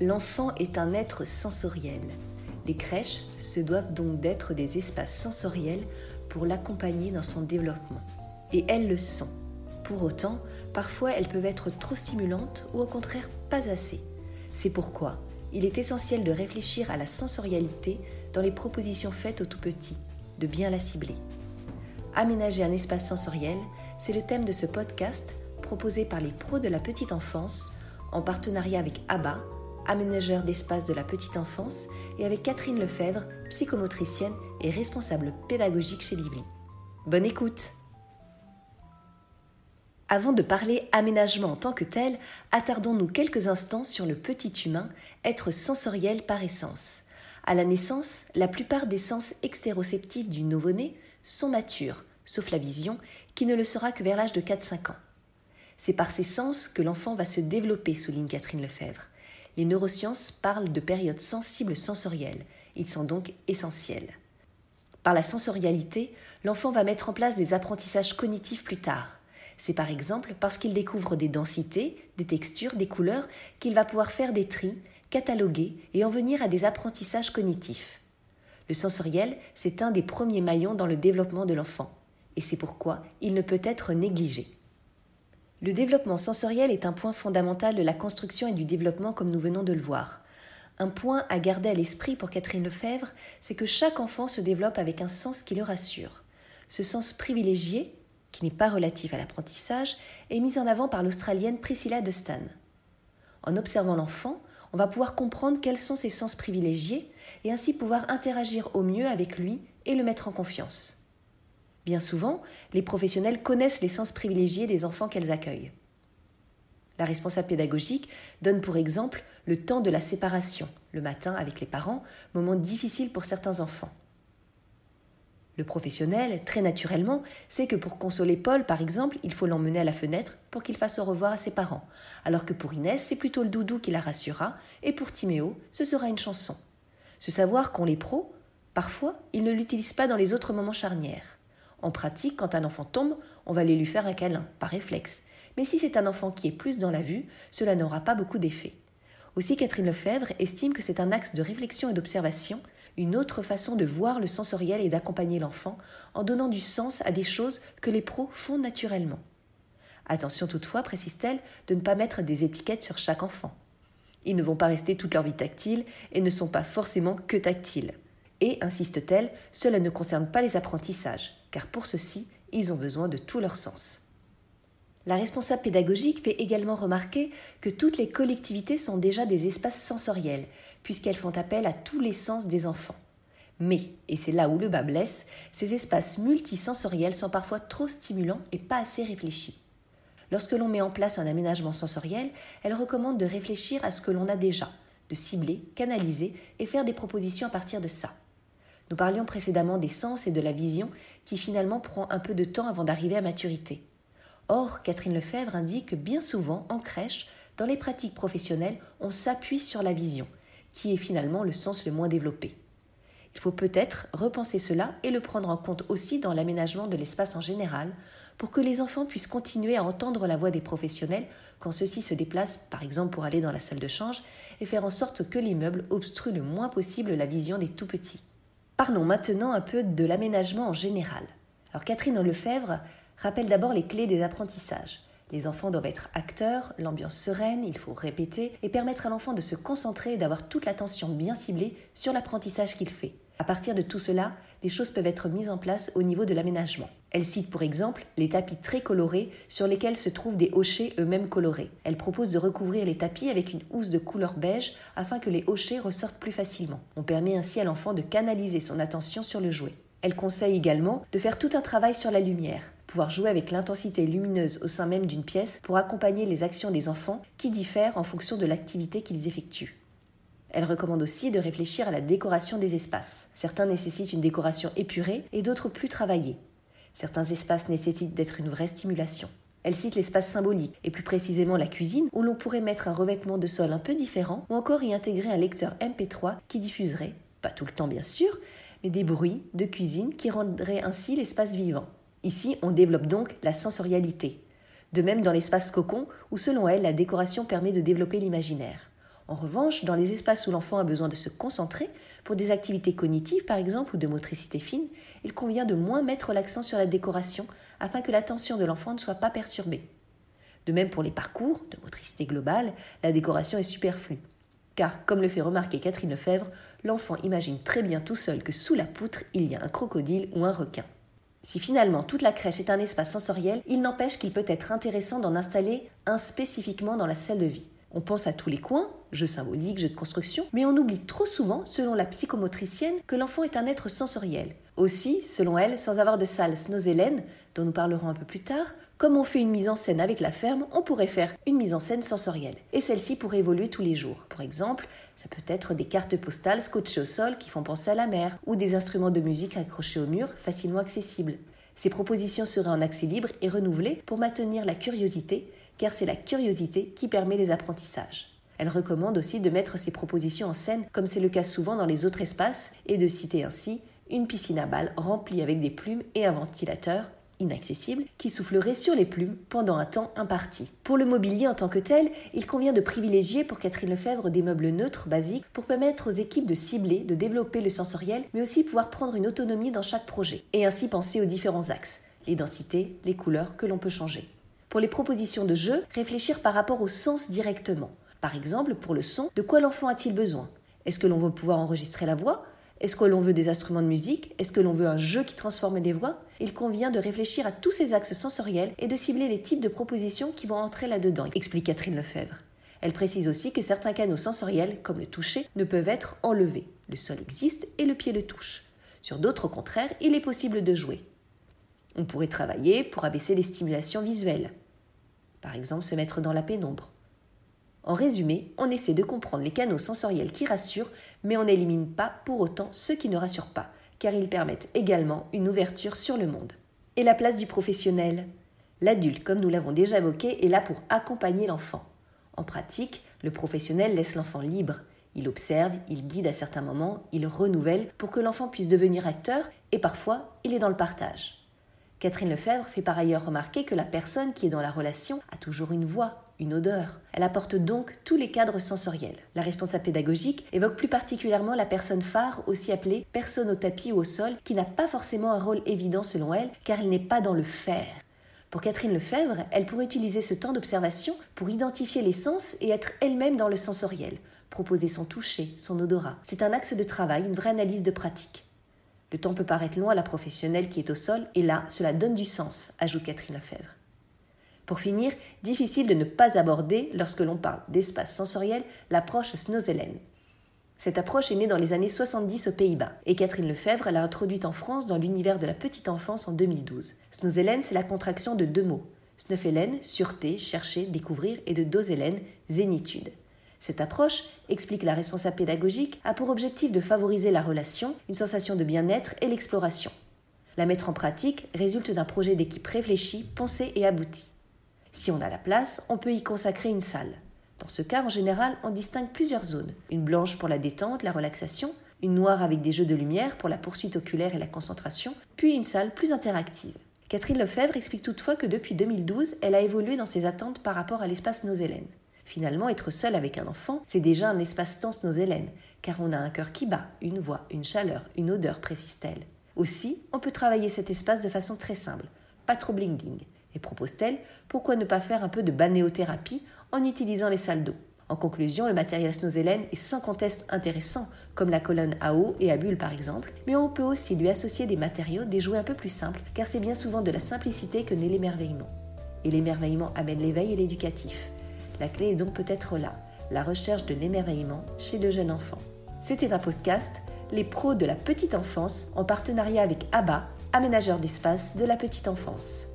L'enfant est un être sensoriel. Les crèches se doivent donc d'être des espaces sensoriels pour l'accompagner dans son développement. Et elles le sont. Pour autant, parfois elles peuvent être trop stimulantes ou au contraire pas assez. C'est pourquoi il est essentiel de réfléchir à la sensorialité dans les propositions faites aux tout petits, de bien la cibler. Aménager un espace sensoriel, c'est le thème de ce podcast proposé par les pros de la petite enfance en partenariat avec ABBA, aménageur d'espace de la petite enfance, et avec Catherine Lefebvre, psychomotricienne et responsable pédagogique chez Lively. Bonne écoute Avant de parler aménagement en tant que tel, attardons-nous quelques instants sur le petit humain, être sensoriel par essence. À la naissance, la plupart des sens extéroceptifs du nouveau-né sont matures, sauf la vision, qui ne le sera que vers l'âge de 4-5 ans. C'est par ces sens que l'enfant va se développer, souligne Catherine Lefebvre. Les neurosciences parlent de périodes sensibles sensorielles. Ils sont donc essentiels. Par la sensorialité, l'enfant va mettre en place des apprentissages cognitifs plus tard. C'est par exemple parce qu'il découvre des densités, des textures, des couleurs qu'il va pouvoir faire des tris, cataloguer et en venir à des apprentissages cognitifs. Le sensoriel, c'est un des premiers maillons dans le développement de l'enfant, et c'est pourquoi il ne peut être négligé. Le développement sensoriel est un point fondamental de la construction et du développement comme nous venons de le voir. Un point à garder à l'esprit pour Catherine Lefebvre, c'est que chaque enfant se développe avec un sens qui le rassure. Ce sens privilégié, qui n'est pas relatif à l'apprentissage, est mis en avant par l'Australienne Priscilla de Stan. En observant l'enfant, on va pouvoir comprendre quels sont ses sens privilégiés et ainsi pouvoir interagir au mieux avec lui et le mettre en confiance. Bien souvent, les professionnels connaissent les sens privilégiés des enfants qu'elles accueillent. La responsable pédagogique donne pour exemple le temps de la séparation, le matin avec les parents, moment difficile pour certains enfants. Le professionnel, très naturellement, sait que pour consoler Paul, par exemple, il faut l'emmener à la fenêtre pour qu'il fasse au revoir à ses parents, alors que pour Inès, c'est plutôt le doudou qui la rassurera, et pour Timéo, ce sera une chanson. Ce savoir qu'ont les pros, parfois, ils ne l'utilisent pas dans les autres moments charnières. En pratique, quand un enfant tombe, on va aller lui faire un câlin, par réflexe. Mais si c'est un enfant qui est plus dans la vue, cela n'aura pas beaucoup d'effet. Aussi, Catherine Lefebvre estime que c'est un axe de réflexion et d'observation, une autre façon de voir le sensoriel et d'accompagner l'enfant en donnant du sens à des choses que les pros font naturellement. Attention toutefois, précise-t-elle, de ne pas mettre des étiquettes sur chaque enfant. Ils ne vont pas rester toute leur vie tactiles et ne sont pas forcément que tactiles. Et, insiste-t-elle, cela ne concerne pas les apprentissages, car pour ceci, ils ont besoin de tout leur sens. La responsable pédagogique fait également remarquer que toutes les collectivités sont déjà des espaces sensoriels, puisqu'elles font appel à tous les sens des enfants. Mais, et c'est là où le bas blesse, ces espaces multisensoriels sont parfois trop stimulants et pas assez réfléchis. Lorsque l'on met en place un aménagement sensoriel, elle recommande de réfléchir à ce que l'on a déjà, de cibler, canaliser et faire des propositions à partir de ça. Nous parlions précédemment des sens et de la vision qui finalement prend un peu de temps avant d'arriver à maturité. Or, Catherine Lefebvre indique que bien souvent, en crèche, dans les pratiques professionnelles, on s'appuie sur la vision, qui est finalement le sens le moins développé. Il faut peut-être repenser cela et le prendre en compte aussi dans l'aménagement de l'espace en général, pour que les enfants puissent continuer à entendre la voix des professionnels quand ceux-ci se déplacent, par exemple pour aller dans la salle de change, et faire en sorte que l'immeuble obstrue le moins possible la vision des tout petits. Parlons maintenant un peu de l'aménagement en général. Alors Catherine Lefebvre rappelle d'abord les clés des apprentissages. Les enfants doivent être acteurs, l'ambiance sereine, il faut répéter et permettre à l'enfant de se concentrer et d'avoir toute l'attention bien ciblée sur l'apprentissage qu'il fait. À partir de tout cela, des choses peuvent être mises en place au niveau de l'aménagement. Elle cite pour exemple les tapis très colorés sur lesquels se trouvent des hochets eux-mêmes colorés. Elle propose de recouvrir les tapis avec une housse de couleur beige afin que les hochets ressortent plus facilement. On permet ainsi à l'enfant de canaliser son attention sur le jouet. Elle conseille également de faire tout un travail sur la lumière, pouvoir jouer avec l'intensité lumineuse au sein même d'une pièce pour accompagner les actions des enfants qui diffèrent en fonction de l'activité qu'ils effectuent. Elle recommande aussi de réfléchir à la décoration des espaces. Certains nécessitent une décoration épurée et d'autres plus travaillée. Certains espaces nécessitent d'être une vraie stimulation. Elle cite l'espace symbolique, et plus précisément la cuisine, où l'on pourrait mettre un revêtement de sol un peu différent, ou encore y intégrer un lecteur MP3 qui diffuserait, pas tout le temps bien sûr, mais des bruits de cuisine qui rendraient ainsi l'espace vivant. Ici, on développe donc la sensorialité. De même dans l'espace cocon, où selon elle, la décoration permet de développer l'imaginaire. En revanche, dans les espaces où l'enfant a besoin de se concentrer, pour des activités cognitives par exemple ou de motricité fine, il convient de moins mettre l'accent sur la décoration afin que l'attention de l'enfant ne soit pas perturbée. De même pour les parcours de motricité globale, la décoration est superflue. Car, comme le fait remarquer Catherine Lefebvre, l'enfant imagine très bien tout seul que sous la poutre, il y a un crocodile ou un requin. Si finalement toute la crèche est un espace sensoriel, il n'empêche qu'il peut être intéressant d'en installer un spécifiquement dans la salle de vie. On pense à tous les coins, jeux symboliques, jeux de construction, mais on oublie trop souvent, selon la psychomotricienne, que l'enfant est un être sensoriel. Aussi, selon elle, sans avoir de salle snozélène, dont nous parlerons un peu plus tard, comme on fait une mise en scène avec la ferme, on pourrait faire une mise en scène sensorielle. Et celle-ci pourrait évoluer tous les jours. Pour exemple, ça peut être des cartes postales scotchées au sol qui font penser à la mer, ou des instruments de musique accrochés au mur facilement accessibles. Ces propositions seraient en accès libre et renouvelées pour maintenir la curiosité car c'est la curiosité qui permet les apprentissages. Elle recommande aussi de mettre ces propositions en scène, comme c'est le cas souvent dans les autres espaces, et de citer ainsi une piscine à balles remplie avec des plumes et un ventilateur inaccessible qui soufflerait sur les plumes pendant un temps imparti. Pour le mobilier en tant que tel, il convient de privilégier pour Catherine Lefebvre des meubles neutres basiques pour permettre aux équipes de cibler, de développer le sensoriel, mais aussi pouvoir prendre une autonomie dans chaque projet, et ainsi penser aux différents axes, les densités, les couleurs que l'on peut changer. Pour les propositions de jeu, réfléchir par rapport au sens directement. Par exemple, pour le son, de quoi l'enfant a-t-il besoin? Est-ce que l'on veut pouvoir enregistrer la voix? Est-ce que l'on veut des instruments de musique? Est-ce que l'on veut un jeu qui transforme les voix? Il convient de réfléchir à tous ces axes sensoriels et de cibler les types de propositions qui vont entrer là-dedans, explique Catherine Lefebvre. Elle précise aussi que certains canaux sensoriels, comme le toucher, ne peuvent être enlevés. Le sol existe et le pied le touche. Sur d'autres, au contraire, il est possible de jouer. On pourrait travailler pour abaisser les stimulations visuelles. Par exemple, se mettre dans la pénombre. En résumé, on essaie de comprendre les canaux sensoriels qui rassurent, mais on n'élimine pas pour autant ceux qui ne rassurent pas, car ils permettent également une ouverture sur le monde. Et la place du professionnel? L'adulte, comme nous l'avons déjà évoqué, est là pour accompagner l'enfant. En pratique, le professionnel laisse l'enfant libre. Il observe, il guide à certains moments, il renouvelle pour que l'enfant puisse devenir acteur et parfois il est dans le partage. Catherine Lefebvre fait par ailleurs remarquer que la personne qui est dans la relation a toujours une voix, une odeur. Elle apporte donc tous les cadres sensoriels. La responsable pédagogique évoque plus particulièrement la personne phare, aussi appelée personne au tapis ou au sol, qui n'a pas forcément un rôle évident selon elle, car elle n'est pas dans le faire. Pour Catherine Lefebvre, elle pourrait utiliser ce temps d'observation pour identifier les sens et être elle-même dans le sensoriel, proposer son toucher, son odorat. C'est un axe de travail, une vraie analyse de pratique. Le temps peut paraître long à la professionnelle qui est au sol, et là, cela donne du sens, ajoute Catherine Lefebvre. Pour finir, difficile de ne pas aborder, lorsque l'on parle d'espace sensoriel, l'approche Snozelen. Cette approche est née dans les années 70 aux Pays-Bas, et Catherine Lefebvre l'a introduite en France dans l'univers de la petite enfance en 2012. Snozelen, c'est la contraction de deux mots. Snöfelen, sûreté, chercher, découvrir, et de doselen, zénitude. Cette approche, explique la responsable pédagogique, a pour objectif de favoriser la relation, une sensation de bien-être et l'exploration. La mettre en pratique résulte d'un projet d'équipe réfléchi, pensé et abouti. Si on a la place, on peut y consacrer une salle. Dans ce cas, en général, on distingue plusieurs zones. Une blanche pour la détente, la relaxation, une noire avec des jeux de lumière pour la poursuite oculaire et la concentration, puis une salle plus interactive. Catherine Lefebvre explique toutefois que depuis 2012, elle a évolué dans ses attentes par rapport à l'espace Nosélène. Finalement, être seul avec un enfant, c'est déjà un espace-temps nos Hélène, car on a un cœur qui bat, une voix, une chaleur, une odeur, précise-t-elle. Aussi, on peut travailler cet espace de façon très simple, pas trop bling-bling. Et propose-t-elle, pourquoi ne pas faire un peu de balnéothérapie en utilisant les salles d'eau? En conclusion, le matériel Snozelen est sans conteste intéressant, comme la colonne à eau et à bulles par exemple, mais on peut aussi lui associer des matériaux, des jouets un peu plus simples, car c'est bien souvent de la simplicité que naît l'émerveillement. Et l'émerveillement amène l'éveil et l'éducatif. La clé est donc peut-être là, la recherche de l'émerveillement chez le jeune enfant. C'était un podcast, Les pros de la petite enfance, en partenariat avec ABBA, aménageur d'espace de la petite enfance.